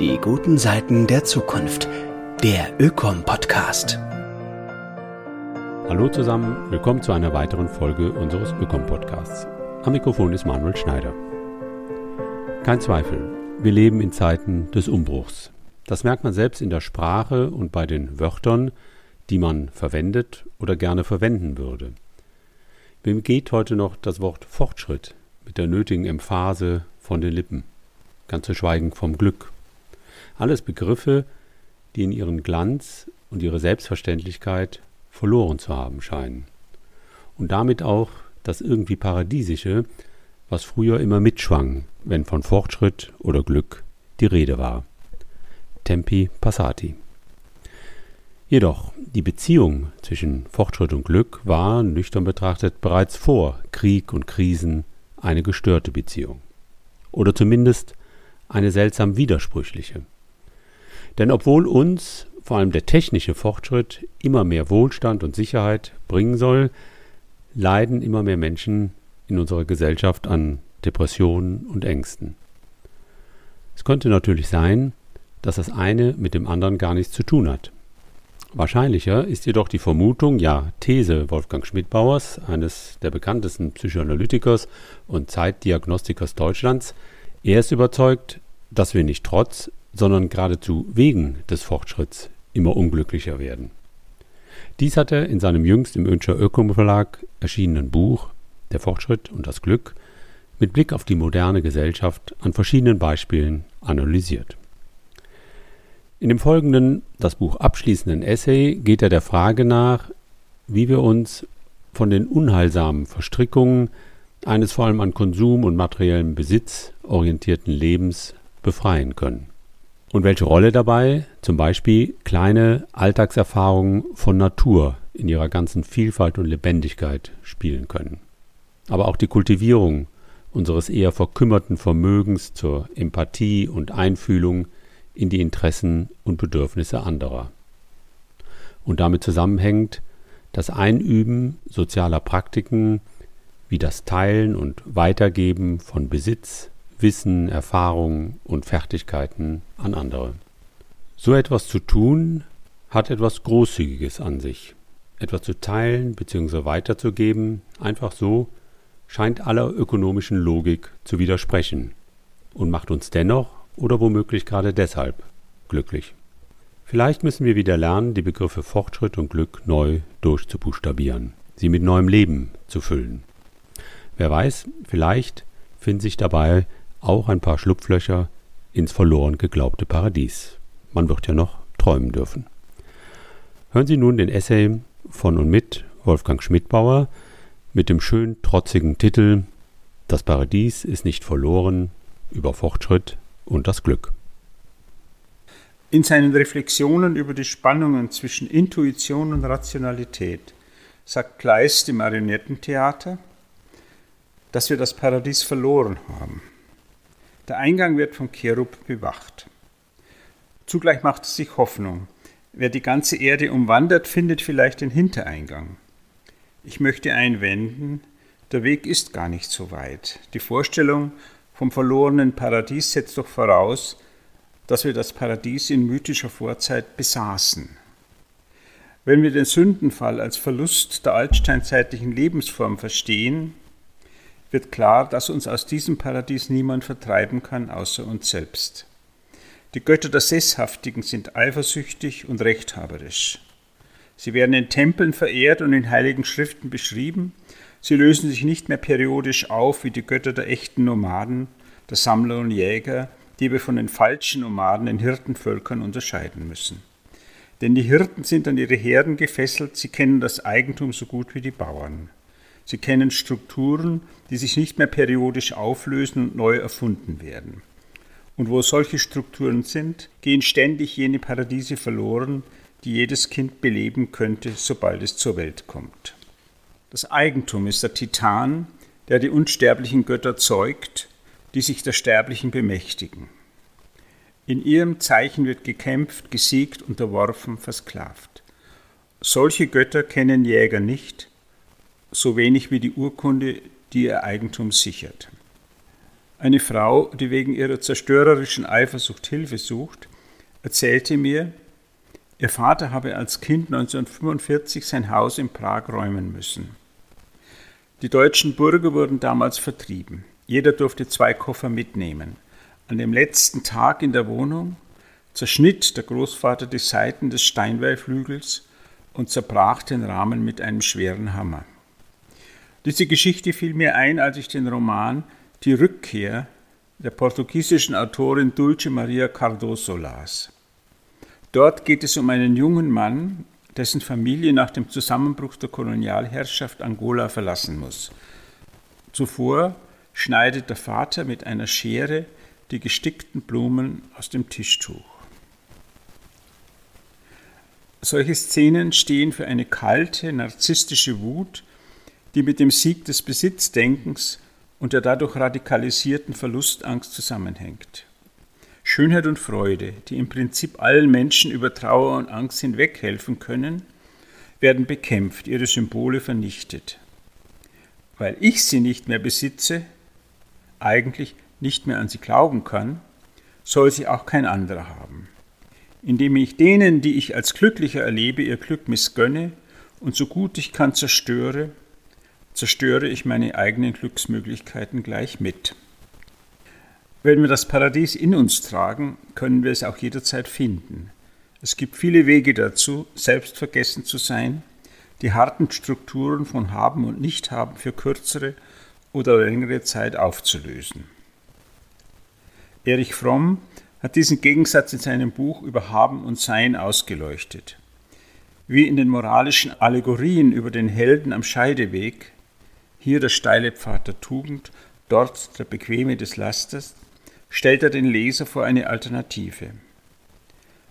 Die guten Seiten der Zukunft. Der Ökom-Podcast. Hallo zusammen, willkommen zu einer weiteren Folge unseres Ökom-Podcasts. Am Mikrofon ist Manuel Schneider. Kein Zweifel, wir leben in Zeiten des Umbruchs. Das merkt man selbst in der Sprache und bei den Wörtern, die man verwendet oder gerne verwenden würde. Wem geht heute noch das Wort Fortschritt mit der nötigen Emphase von den Lippen? Ganz zu schweigen vom Glück. Alles Begriffe, die in ihren Glanz und ihre Selbstverständlichkeit verloren zu haben scheinen. Und damit auch das irgendwie Paradiesische, was früher immer mitschwang, wenn von Fortschritt oder Glück die Rede war. Tempi passati. Jedoch, die Beziehung zwischen Fortschritt und Glück war, nüchtern betrachtet, bereits vor Krieg und Krisen eine gestörte Beziehung. Oder zumindest eine seltsam widersprüchliche. Denn obwohl uns vor allem der technische Fortschritt immer mehr Wohlstand und Sicherheit bringen soll, leiden immer mehr Menschen in unserer Gesellschaft an Depressionen und Ängsten. Es könnte natürlich sein, dass das eine mit dem anderen gar nichts zu tun hat. Wahrscheinlicher ist jedoch die Vermutung, ja These Wolfgang Schmidbauers, eines der bekanntesten Psychoanalytikers und Zeitdiagnostikers Deutschlands. Er ist überzeugt, dass wir nicht trotz, sondern geradezu wegen des Fortschritts immer unglücklicher werden. Dies hat er in seinem jüngst im Önscher Ökom Verlag erschienenen Buch Der Fortschritt und das Glück mit Blick auf die moderne Gesellschaft an verschiedenen Beispielen analysiert. In dem folgenden, das Buch abschließenden Essay geht er der Frage nach, wie wir uns von den unheilsamen Verstrickungen eines vor allem an Konsum und materiellem Besitz orientierten Lebens befreien können. Und welche Rolle dabei zum Beispiel kleine Alltagserfahrungen von Natur in ihrer ganzen Vielfalt und Lebendigkeit spielen können. Aber auch die Kultivierung unseres eher verkümmerten Vermögens zur Empathie und Einfühlung in die Interessen und Bedürfnisse anderer. Und damit zusammenhängt das Einüben sozialer Praktiken wie das Teilen und Weitergeben von Besitz, Wissen, Erfahrung und Fertigkeiten an andere. So etwas zu tun hat etwas Großzügiges an sich. Etwas zu teilen bzw. weiterzugeben, einfach so, scheint aller ökonomischen Logik zu widersprechen und macht uns dennoch oder womöglich gerade deshalb glücklich. Vielleicht müssen wir wieder lernen, die Begriffe Fortschritt und Glück neu durchzubuchstabieren, sie mit neuem Leben zu füllen. Wer weiß, vielleicht finden sich dabei auch ein paar Schlupflöcher ins verloren geglaubte Paradies. Man wird ja noch träumen dürfen. Hören Sie nun den Essay von und mit Wolfgang Schmidbauer mit dem schön trotzigen Titel Das Paradies ist nicht verloren über Fortschritt und das Glück. In seinen Reflexionen über die Spannungen zwischen Intuition und Rationalität sagt Kleist im Marionettentheater, dass wir das Paradies verloren haben. Der Eingang wird vom Cherub bewacht. Zugleich macht es sich Hoffnung. Wer die ganze Erde umwandert, findet vielleicht den Hintereingang. Ich möchte einwenden, der Weg ist gar nicht so weit. Die Vorstellung vom verlorenen Paradies setzt doch voraus, dass wir das Paradies in mythischer Vorzeit besaßen. Wenn wir den Sündenfall als Verlust der altsteinzeitlichen Lebensform verstehen, wird klar, dass uns aus diesem Paradies niemand vertreiben kann, außer uns selbst. Die Götter der Sesshaftigen sind eifersüchtig und rechthaberisch. Sie werden in Tempeln verehrt und in heiligen Schriften beschrieben, Sie lösen sich nicht mehr periodisch auf wie die Götter der echten Nomaden, der Sammler und Jäger, die wir von den falschen Nomaden, den Hirtenvölkern unterscheiden müssen. Denn die Hirten sind an ihre Herden gefesselt, sie kennen das Eigentum so gut wie die Bauern. Sie kennen Strukturen, die sich nicht mehr periodisch auflösen und neu erfunden werden. Und wo solche Strukturen sind, gehen ständig jene Paradiese verloren, die jedes Kind beleben könnte, sobald es zur Welt kommt. Das Eigentum ist der Titan, der die unsterblichen Götter zeugt, die sich der Sterblichen bemächtigen. In ihrem Zeichen wird gekämpft, gesiegt, unterworfen, versklavt. Solche Götter kennen Jäger nicht, so wenig wie die Urkunde, die ihr Eigentum sichert. Eine Frau, die wegen ihrer zerstörerischen Eifersucht Hilfe sucht, erzählte mir, ihr Vater habe als Kind 1945 sein Haus in Prag räumen müssen. Die deutschen Bürger wurden damals vertrieben. Jeder durfte zwei Koffer mitnehmen. An dem letzten Tag in der Wohnung zerschnitt der Großvater die Seiten des Steinweihflügels und zerbrach den Rahmen mit einem schweren Hammer. Diese Geschichte fiel mir ein, als ich den Roman Die Rückkehr der portugiesischen Autorin Dulce Maria Cardoso las. Dort geht es um einen jungen Mann, dessen Familie nach dem Zusammenbruch der Kolonialherrschaft Angola verlassen muss. Zuvor schneidet der Vater mit einer Schere die gestickten Blumen aus dem Tischtuch. Solche Szenen stehen für eine kalte, narzisstische Wut, die mit dem Sieg des Besitzdenkens und der dadurch radikalisierten Verlustangst zusammenhängt. Schönheit und Freude, die im Prinzip allen Menschen über Trauer und Angst hinweg helfen können, werden bekämpft, ihre Symbole vernichtet. Weil ich sie nicht mehr besitze, eigentlich nicht mehr an sie glauben kann, soll sie auch kein anderer haben. Indem ich denen, die ich als glücklicher erlebe, ihr Glück missgönne und so gut ich kann zerstöre, zerstöre ich meine eigenen Glücksmöglichkeiten gleich mit. Wenn wir das Paradies in uns tragen, können wir es auch jederzeit finden. Es gibt viele Wege dazu, selbstvergessen zu sein, die harten Strukturen von Haben und Nichthaben für kürzere oder längere Zeit aufzulösen. Erich Fromm hat diesen Gegensatz in seinem Buch über Haben und Sein ausgeleuchtet. Wie in den moralischen Allegorien über den Helden am Scheideweg, hier der steile Pfad der Tugend, dort der bequeme des Lasters, stellt er den Leser vor eine Alternative.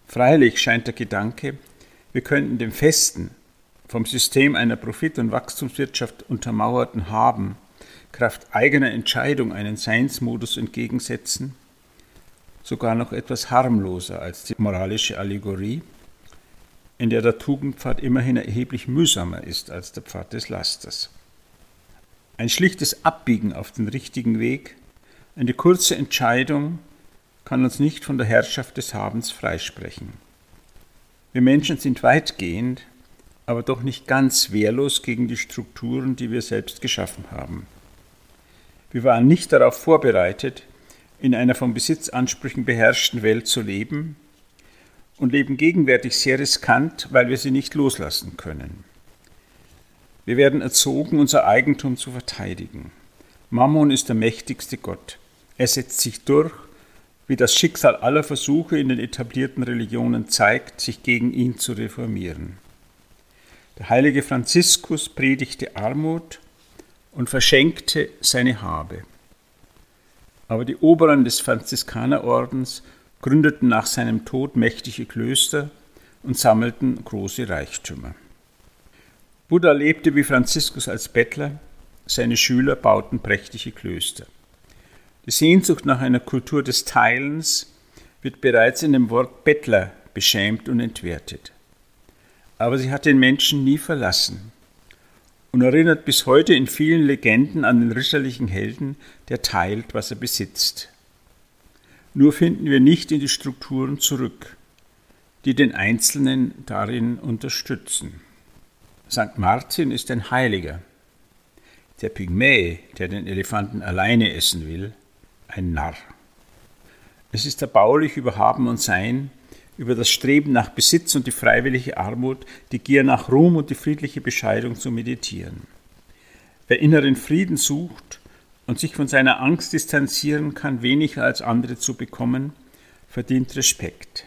Freilich scheint der Gedanke, wir könnten dem festen, vom System einer Profit- und Wachstumswirtschaft untermauerten Haben Kraft eigener Entscheidung einen Seinsmodus entgegensetzen, sogar noch etwas harmloser als die moralische Allegorie, in der der Tugendpfad immerhin erheblich mühsamer ist als der Pfad des Lasters. Ein schlichtes Abbiegen auf den richtigen Weg eine kurze Entscheidung kann uns nicht von der Herrschaft des Habens freisprechen. Wir Menschen sind weitgehend, aber doch nicht ganz wehrlos gegen die Strukturen, die wir selbst geschaffen haben. Wir waren nicht darauf vorbereitet, in einer von Besitzansprüchen beherrschten Welt zu leben und leben gegenwärtig sehr riskant, weil wir sie nicht loslassen können. Wir werden erzogen, unser Eigentum zu verteidigen. Mammon ist der mächtigste Gott. Er setzt sich durch, wie das Schicksal aller Versuche in den etablierten Religionen zeigt, sich gegen ihn zu reformieren. Der heilige Franziskus predigte Armut und verschenkte seine Habe. Aber die Oberen des Franziskanerordens gründeten nach seinem Tod mächtige Klöster und sammelten große Reichtümer. Buddha lebte wie Franziskus als Bettler, seine Schüler bauten prächtige Klöster. Die Sehnsucht nach einer Kultur des Teilens wird bereits in dem Wort Bettler beschämt und entwertet. Aber sie hat den Menschen nie verlassen und erinnert bis heute in vielen Legenden an den ritterlichen Helden, der teilt, was er besitzt. Nur finden wir nicht in die Strukturen zurück, die den Einzelnen darin unterstützen. St. Martin ist ein Heiliger. Der Pygmäe, der den Elefanten alleine essen will, ein Narr. Es ist erbaulich über Haben und Sein, über das Streben nach Besitz und die freiwillige Armut, die Gier nach Ruhm und die friedliche Bescheidung zu meditieren. Wer inneren Frieden sucht und sich von seiner Angst distanzieren kann, weniger als andere zu bekommen, verdient Respekt,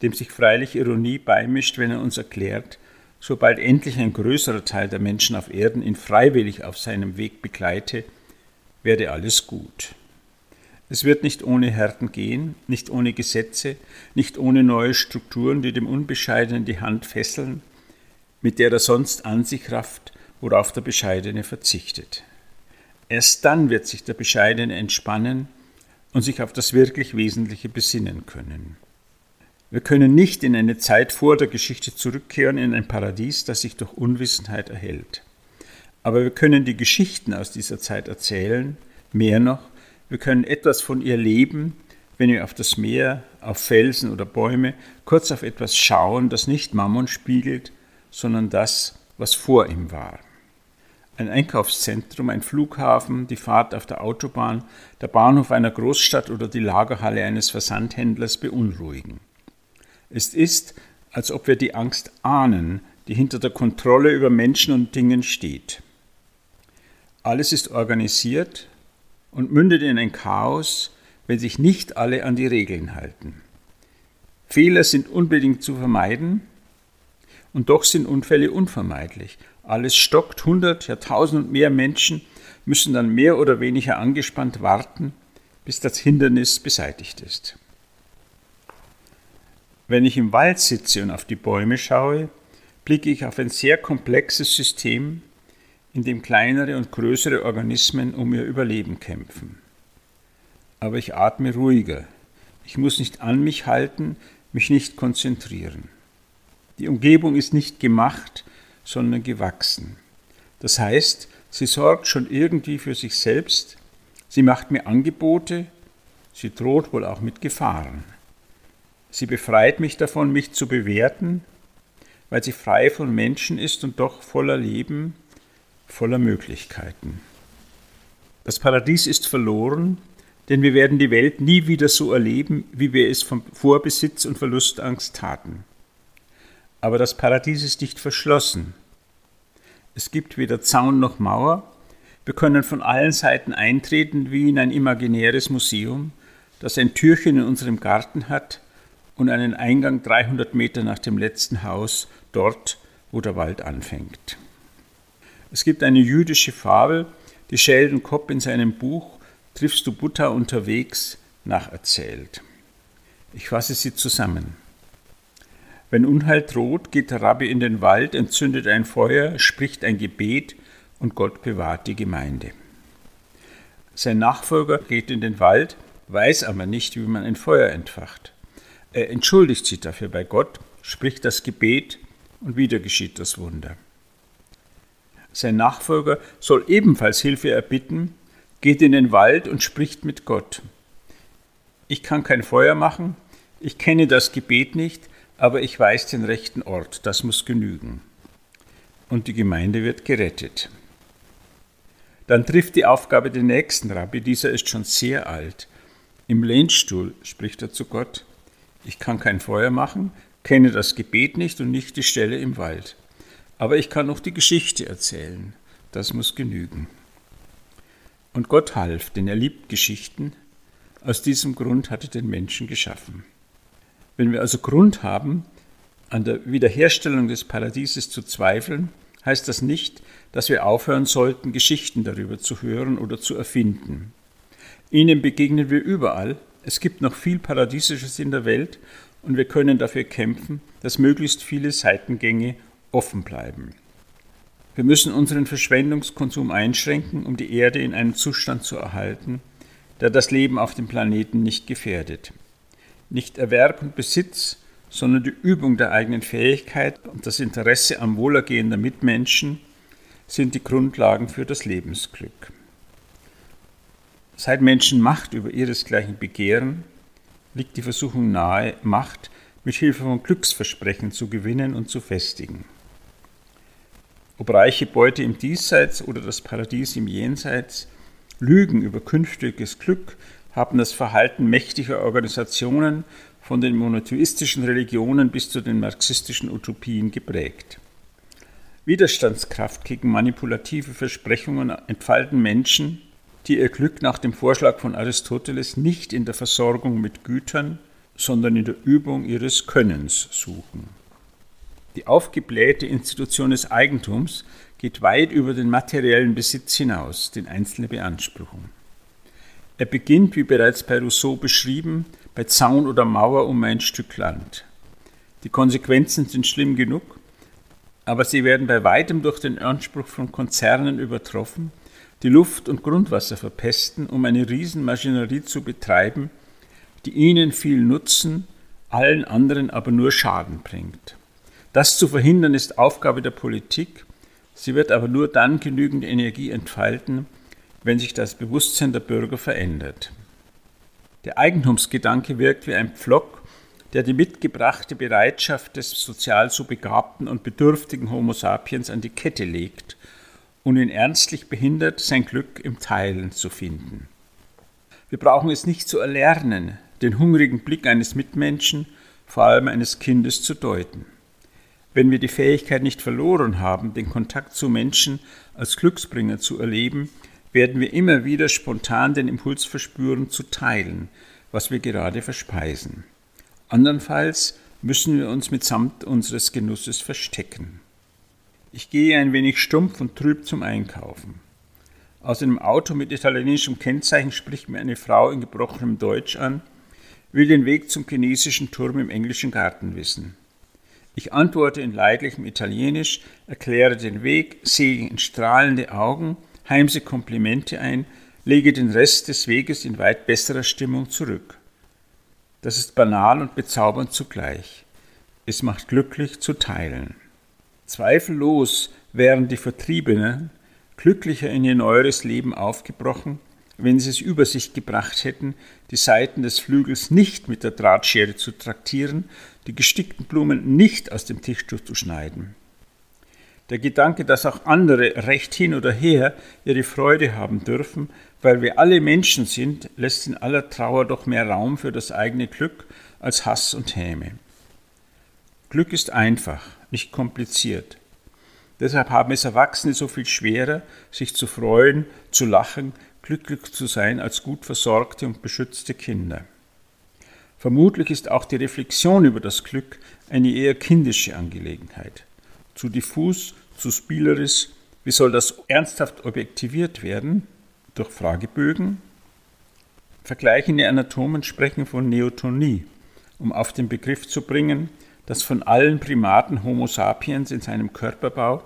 dem sich freilich Ironie beimischt, wenn er uns erklärt, sobald endlich ein größerer Teil der Menschen auf Erden ihn freiwillig auf seinem Weg begleite, werde alles gut. Es wird nicht ohne Härten gehen, nicht ohne Gesetze, nicht ohne neue Strukturen, die dem Unbescheidenen die Hand fesseln, mit der er sonst an sich rafft, worauf der Bescheidene verzichtet. Erst dann wird sich der Bescheidene entspannen und sich auf das wirklich Wesentliche besinnen können. Wir können nicht in eine Zeit vor der Geschichte zurückkehren, in ein Paradies, das sich durch Unwissenheit erhält. Aber wir können die Geschichten aus dieser Zeit erzählen, mehr noch, Wir können etwas von ihr leben, wenn wir auf das Meer, auf Felsen oder Bäume kurz auf etwas schauen, das nicht Mammon spiegelt, sondern das, was vor ihm war. Ein Einkaufszentrum, ein Flughafen, die Fahrt auf der Autobahn, der Bahnhof einer Großstadt oder die Lagerhalle eines Versandhändlers beunruhigen. Es ist, als ob wir die Angst ahnen, die hinter der Kontrolle über Menschen und Dingen steht. Alles ist organisiert und mündet in ein Chaos, wenn sich nicht alle an die Regeln halten. Fehler sind unbedingt zu vermeiden, und doch sind Unfälle unvermeidlich. Alles stockt, hundert, ja tausend und mehr Menschen müssen dann mehr oder weniger angespannt warten, bis das Hindernis beseitigt ist. Wenn ich im Wald sitze und auf die Bäume schaue, blicke ich auf ein sehr komplexes System, in dem kleinere und größere Organismen um ihr Überleben kämpfen. Aber ich atme ruhiger. Ich muss nicht an mich halten, mich nicht konzentrieren. Die Umgebung ist nicht gemacht, sondern gewachsen. Das heißt, sie sorgt schon irgendwie für sich selbst, sie macht mir Angebote, sie droht wohl auch mit Gefahren. Sie befreit mich davon, mich zu bewerten, weil sie frei von Menschen ist und doch voller Leben, voller Möglichkeiten. Das Paradies ist verloren, denn wir werden die Welt nie wieder so erleben, wie wir es vom Vorbesitz und Verlustangst taten. Aber das Paradies ist nicht verschlossen. Es gibt weder Zaun noch Mauer. Wir können von allen Seiten eintreten wie in ein imaginäres Museum, das ein Türchen in unserem Garten hat und einen Eingang 300 Meter nach dem letzten Haus, dort, wo der Wald anfängt. Es gibt eine jüdische Fabel, die Sheldon Kopp in seinem Buch Triffst du Buddha unterwegs nacherzählt. Ich fasse sie zusammen. Wenn Unheil droht, geht der Rabbi in den Wald, entzündet ein Feuer, spricht ein Gebet und Gott bewahrt die Gemeinde. Sein Nachfolger geht in den Wald, weiß aber nicht, wie man ein Feuer entfacht. Er entschuldigt sich dafür bei Gott, spricht das Gebet und wieder geschieht das Wunder. Sein Nachfolger soll ebenfalls Hilfe erbitten, geht in den Wald und spricht mit Gott. Ich kann kein Feuer machen, ich kenne das Gebet nicht, aber ich weiß den rechten Ort, das muss genügen. Und die Gemeinde wird gerettet. Dann trifft die Aufgabe den nächsten Rabbi, dieser ist schon sehr alt. Im Lehnstuhl spricht er zu Gott, ich kann kein Feuer machen, kenne das Gebet nicht und nicht die Stelle im Wald. Aber ich kann noch die Geschichte erzählen, das muss genügen. Und Gott half, denn er liebt Geschichten. Aus diesem Grund hat er den Menschen geschaffen. Wenn wir also Grund haben, an der Wiederherstellung des Paradieses zu zweifeln, heißt das nicht, dass wir aufhören sollten, Geschichten darüber zu hören oder zu erfinden. Ihnen begegnen wir überall. Es gibt noch viel Paradiesisches in der Welt und wir können dafür kämpfen, dass möglichst viele Seitengänge offen bleiben. Wir müssen unseren Verschwendungskonsum einschränken, um die Erde in einem Zustand zu erhalten, der das Leben auf dem Planeten nicht gefährdet. Nicht Erwerb und Besitz, sondern die Übung der eigenen Fähigkeit und das Interesse am Wohlergehen der Mitmenschen sind die Grundlagen für das Lebensglück. Seit Menschen Macht über ihresgleichen begehren, liegt die Versuchung nahe, Macht mit Hilfe von Glücksversprechen zu gewinnen und zu festigen. Ob reiche Beute im Diesseits oder das Paradies im Jenseits, Lügen über künftiges Glück haben das Verhalten mächtiger Organisationen von den monotheistischen Religionen bis zu den marxistischen Utopien geprägt. Widerstandskraft gegen manipulative Versprechungen entfalten Menschen, die ihr Glück nach dem Vorschlag von Aristoteles nicht in der Versorgung mit Gütern, sondern in der Übung ihres Könnens suchen. Die aufgeblähte Institution des Eigentums geht weit über den materiellen Besitz hinaus, den Einzelne beanspruchen. Er beginnt, wie bereits bei Rousseau beschrieben, bei Zaun oder Mauer um ein Stück Land. Die Konsequenzen sind schlimm genug, aber sie werden bei weitem durch den Anspruch von Konzernen übertroffen, die Luft und Grundwasser verpesten, um eine Riesenmaschinerie zu betreiben, die ihnen viel Nutzen, allen anderen aber nur Schaden bringt. Das zu verhindern ist Aufgabe der Politik, sie wird aber nur dann genügend Energie entfalten, wenn sich das Bewusstsein der Bürger verändert. Der Eigentumsgedanke wirkt wie ein Pflock, der die mitgebrachte Bereitschaft des sozial so begabten und bedürftigen Homo sapiens an die Kette legt und ihn ernstlich behindert, sein Glück im Teilen zu finden. Wir brauchen es nicht zu erlernen, den hungrigen Blick eines Mitmenschen, vor allem eines Kindes, zu deuten. Wenn wir die Fähigkeit nicht verloren haben, den Kontakt zu Menschen als Glücksbringer zu erleben, werden wir immer wieder spontan den Impuls verspüren, zu teilen, was wir gerade verspeisen. Andernfalls müssen wir uns mitsamt unseres Genusses verstecken. Ich gehe ein wenig stumpf und trüb zum Einkaufen. Aus einem Auto mit italienischem Kennzeichen spricht mir eine Frau in gebrochenem Deutsch an, will den Weg zum chinesischen Turm im englischen Garten wissen. Ich antworte in leidlichem Italienisch, erkläre den Weg, sehe in strahlende Augen, heimse Komplimente ein, lege den Rest des Weges in weit besserer Stimmung zurück. Das ist banal und bezaubernd zugleich. Es macht glücklich zu teilen. Zweifellos wären die Vertriebenen glücklicher in ihr neueres Leben aufgebrochen, wenn sie es über sich gebracht hätten, die Seiten des Flügels nicht mit der Drahtschere zu traktieren, die gestickten Blumen nicht aus dem Tischtuch zu schneiden. Der Gedanke, dass auch andere recht hin oder her ihre Freude haben dürfen, weil wir alle Menschen sind, lässt in aller Trauer doch mehr Raum für das eigene Glück als Hass und Häme. Glück ist einfach, nicht kompliziert. Deshalb haben es Erwachsene so viel schwerer, sich zu freuen, zu lachen, glücklich zu sein als gut versorgte und beschützte Kinder. Vermutlich ist auch die Reflexion über das Glück eine eher kindische Angelegenheit. Zu diffus, zu spielerisch, wie soll das ernsthaft objektiviert werden? Durch Fragebögen? Vergleichende Anatomen sprechen von Neotonie, um auf den Begriff zu bringen, dass von allen Primaten Homo sapiens in seinem Körperbau,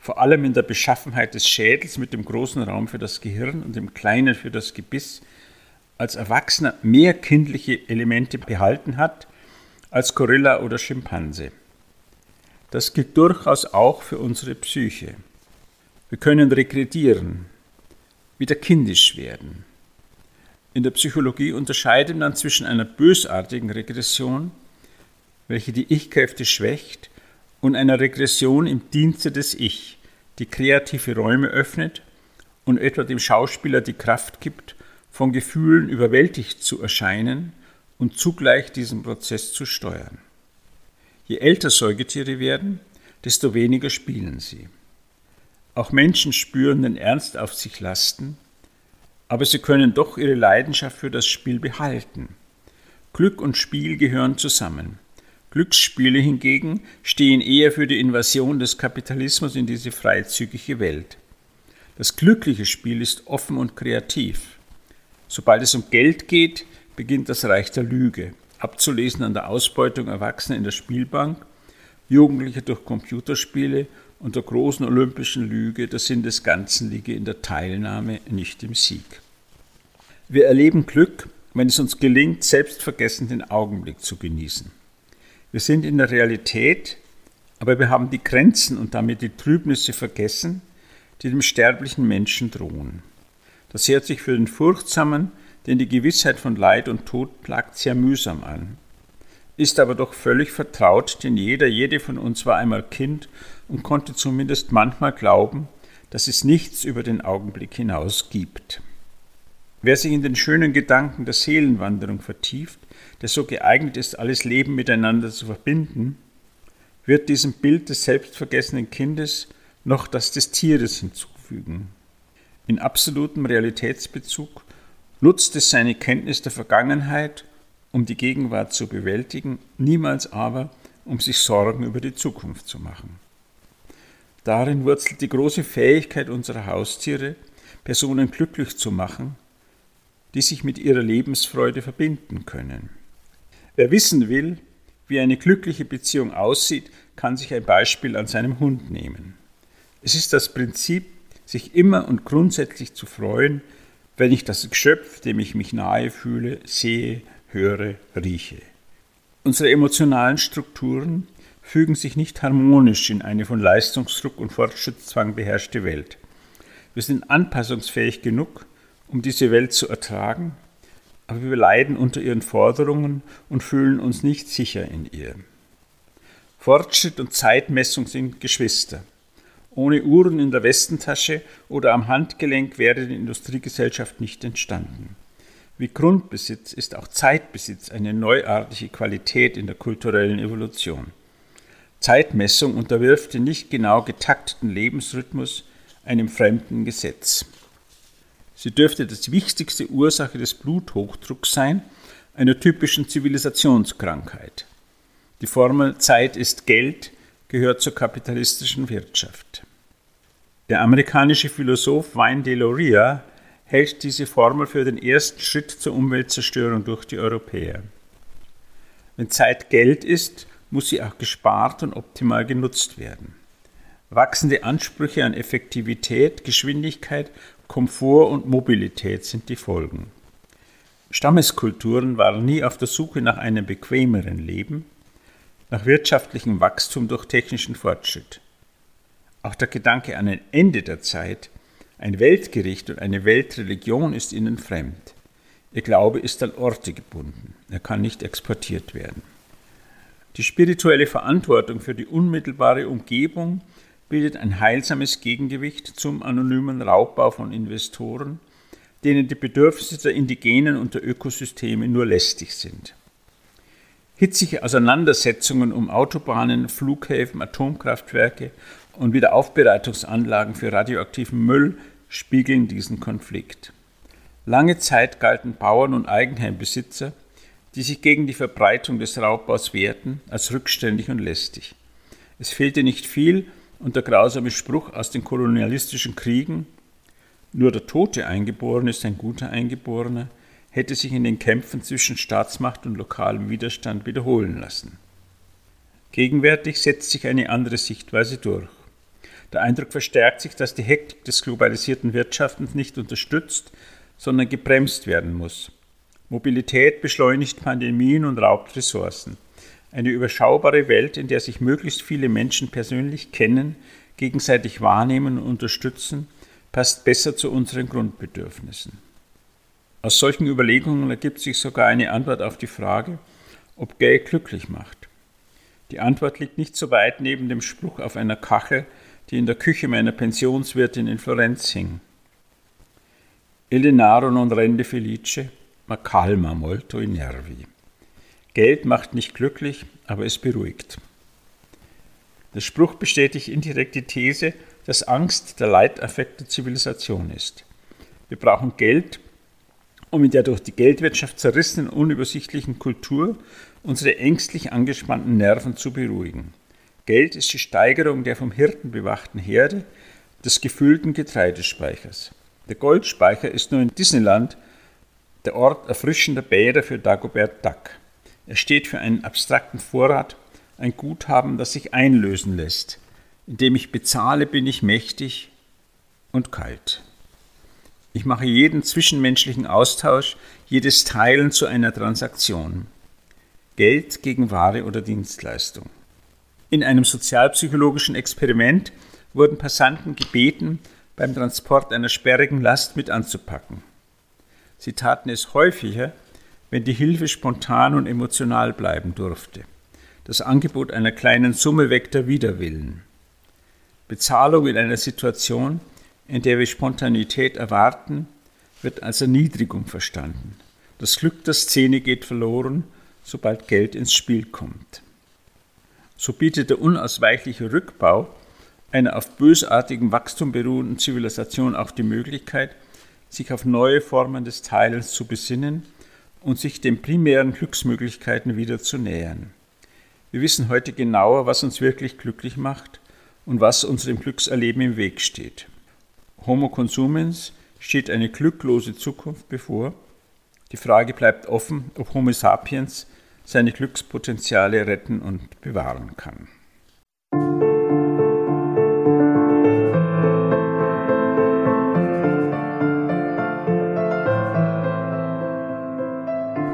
vor allem in der Beschaffenheit des Schädels mit dem großen Raum für das Gehirn und dem kleinen für das Gebiss, als Erwachsener mehr kindliche Elemente behalten hat als Gorilla oder Schimpanse. Das gilt durchaus auch für unsere Psyche. Wir können regredieren, wieder kindisch werden. In der Psychologie unterscheidet man zwischen einer bösartigen Regression welche die Ich-Kräfte schwächt, und einer Regression im Dienste des Ich, die kreative Räume öffnet und etwa dem Schauspieler die Kraft gibt, von Gefühlen überwältigt zu erscheinen und zugleich diesen Prozess zu steuern. Je älter Säugetiere werden, desto weniger spielen sie. Auch Menschen spüren den Ernst auf sich lasten, aber sie können doch ihre Leidenschaft für das Spiel behalten. Glück und Spiel gehören zusammen. Glücksspiele hingegen stehen eher für die Invasion des Kapitalismus in diese freizügige Welt. Das glückliche Spiel ist offen und kreativ. Sobald es um Geld geht, beginnt das Reich der Lüge, abzulesen an der Ausbeutung Erwachsener in der Spielbank, Jugendliche durch Computerspiele und der großen olympischen Lüge, der Sinn des Ganzen liege in der Teilnahme, nicht im Sieg. Wir erleben Glück, wenn es uns gelingt, selbstvergessen den Augenblick zu genießen. Wir sind in der Realität, aber wir haben die Grenzen und damit die Trübnisse vergessen, die dem sterblichen Menschen drohen. Das hört sich für den Furchtsamen, den die Gewissheit von Leid und Tod plagt, sehr mühsam an, ist aber doch völlig vertraut, denn jeder, jede von uns war einmal Kind und konnte zumindest manchmal glauben, dass es nichts über den Augenblick hinaus gibt. Wer sich in den schönen Gedanken der Seelenwanderung vertieft, der so geeignet ist, alles Leben miteinander zu verbinden, wird diesem Bild des selbstvergessenen Kindes noch das des Tieres hinzufügen. In absolutem Realitätsbezug nutzt es seine Kenntnis der Vergangenheit, um die Gegenwart zu bewältigen, niemals aber, um sich Sorgen über die Zukunft zu machen. Darin wurzelt die große Fähigkeit unserer Haustiere, Personen glücklich zu machen, die sich mit ihrer Lebensfreude verbinden können. Wer wissen will, wie eine glückliche Beziehung aussieht, kann sich ein Beispiel an seinem Hund nehmen. Es ist das Prinzip, sich immer und grundsätzlich zu freuen, wenn ich das Geschöpf, dem ich mich nahe fühle, sehe, höre, rieche. Unsere emotionalen Strukturen fügen sich nicht harmonisch in eine von Leistungsdruck und Fortschrittszwang beherrschte Welt. Wir sind anpassungsfähig genug, um diese Welt zu ertragen, aber wir leiden unter ihren Forderungen und fühlen uns nicht sicher in ihr. Fortschritt und Zeitmessung sind Geschwister. Ohne Uhren in der Westentasche oder am Handgelenk wäre die Industriegesellschaft nicht entstanden. Wie Grundbesitz ist auch Zeitbesitz eine neuartige Qualität in der kulturellen Evolution. Zeitmessung unterwirft den nicht genau getakteten Lebensrhythmus einem fremden Gesetz. Sie dürfte das wichtigste Ursache des Bluthochdrucks sein, einer typischen Zivilisationskrankheit. Die Formel Zeit ist Geld gehört zur kapitalistischen Wirtschaft. Der amerikanische Philosoph Wayne Deloria hält diese Formel für den ersten Schritt zur Umweltzerstörung durch die Europäer. Wenn Zeit Geld ist, muss sie auch gespart und optimal genutzt werden. Wachsende Ansprüche an Effektivität, Geschwindigkeit, Komfort und Mobilität sind die Folgen. Stammeskulturen waren nie auf der Suche nach einem bequemeren Leben, nach wirtschaftlichem Wachstum durch technischen Fortschritt. Auch der Gedanke an ein Ende der Zeit ein Weltgericht und eine Weltreligion ist ihnen fremd. Ihr Glaube ist an Orte gebunden. Er kann nicht exportiert werden. Die spirituelle Verantwortung für die unmittelbare Umgebung bildet ein heilsames Gegengewicht zum anonymen Raubbau von Investoren, denen die Bedürfnisse der Indigenen und der Ökosysteme nur lästig sind. Hitzige Auseinandersetzungen um Autobahnen, Flughäfen, Atomkraftwerke und Wiederaufbereitungsanlagen für radioaktiven Müll spiegeln diesen Konflikt. Lange Zeit galten Bauern und Eigenheimbesitzer, die sich gegen die Verbreitung des Raubbaus wehrten, als rückständig und lästig. Es fehlte nicht viel und der grausame Spruch aus den kolonialistischen Kriegen, nur der tote Eingeborene ist ein guter Eingeborener, hätte sich in den Kämpfen zwischen Staatsmacht und lokalem Widerstand wiederholen lassen. Gegenwärtig setzt sich eine andere Sichtweise durch. Der Eindruck verstärkt sich, dass die Hektik des globalisierten Wirtschaftens nicht unterstützt, sondern gebremst werden muss. Mobilität beschleunigt Pandemien und raubt Ressourcen. Eine überschaubare Welt, in der sich möglichst viele Menschen persönlich kennen, gegenseitig wahrnehmen und unterstützen, passt besser zu unseren Grundbedürfnissen. Aus solchen Überlegungen ergibt sich sogar eine Antwort auf die Frage, ob Geld glücklich macht. Die Antwort liegt nicht so weit neben dem Spruch auf einer Kachel, die in der Küche meiner Pensionswirtin in Florenz hing. Il denaro non rende felice, ma calma molto i nervi. Geld macht nicht glücklich, aber es beruhigt. Der Spruch bestätigt indirekt die These, dass Angst der Leitaffekt der Zivilisation ist. Wir brauchen Geld, um in der durch die Geldwirtschaft zerrissenen, unübersichtlichen Kultur unsere ängstlich angespannten Nerven zu beruhigen. Geld ist die Steigerung der vom Hirten bewachten Herde des gefüllten Getreidespeichers. Der Goldspeicher ist nur in Disneyland der Ort erfrischender Bäder für Dagobert Duck. Er steht für einen abstrakten Vorrat, ein Guthaben, das sich einlösen lässt. Indem ich bezahle, bin ich mächtig und kalt. Ich mache jeden zwischenmenschlichen Austausch, jedes Teilen zu einer Transaktion. Geld gegen Ware oder Dienstleistung. In einem sozialpsychologischen Experiment wurden Passanten gebeten, beim Transport einer sperrigen Last mit anzupacken. Sie taten es häufiger, wenn die Hilfe spontan und emotional bleiben durfte. Das Angebot einer kleinen Summe weckt der Widerwillen. Bezahlung in einer Situation, in der wir Spontanität erwarten, wird als Erniedrigung verstanden. Das Glück der Szene geht verloren, sobald Geld ins Spiel kommt so bietet der unausweichliche Rückbau einer auf bösartigem Wachstum beruhenden Zivilisation auch die Möglichkeit, sich auf neue Formen des Teilens zu besinnen und sich den primären Glücksmöglichkeiten wieder zu nähern. Wir wissen heute genauer, was uns wirklich glücklich macht und was unserem Glückserleben im Weg steht. Homo consumens steht eine glücklose Zukunft bevor. Die Frage bleibt offen, ob Homo sapiens seine Glückspotenziale retten und bewahren kann.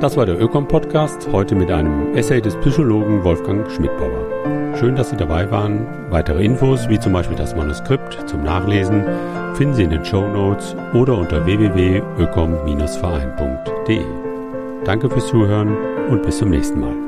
Das war der Ökom-Podcast, heute mit einem Essay des Psychologen Wolfgang Schmidbauer. Schön, dass Sie dabei waren. Weitere Infos, wie zum Beispiel das Manuskript zum Nachlesen, finden Sie in den Show Notes oder unter www.ökom-verein.de. Danke fürs Zuhören und bis zum nächsten Mal.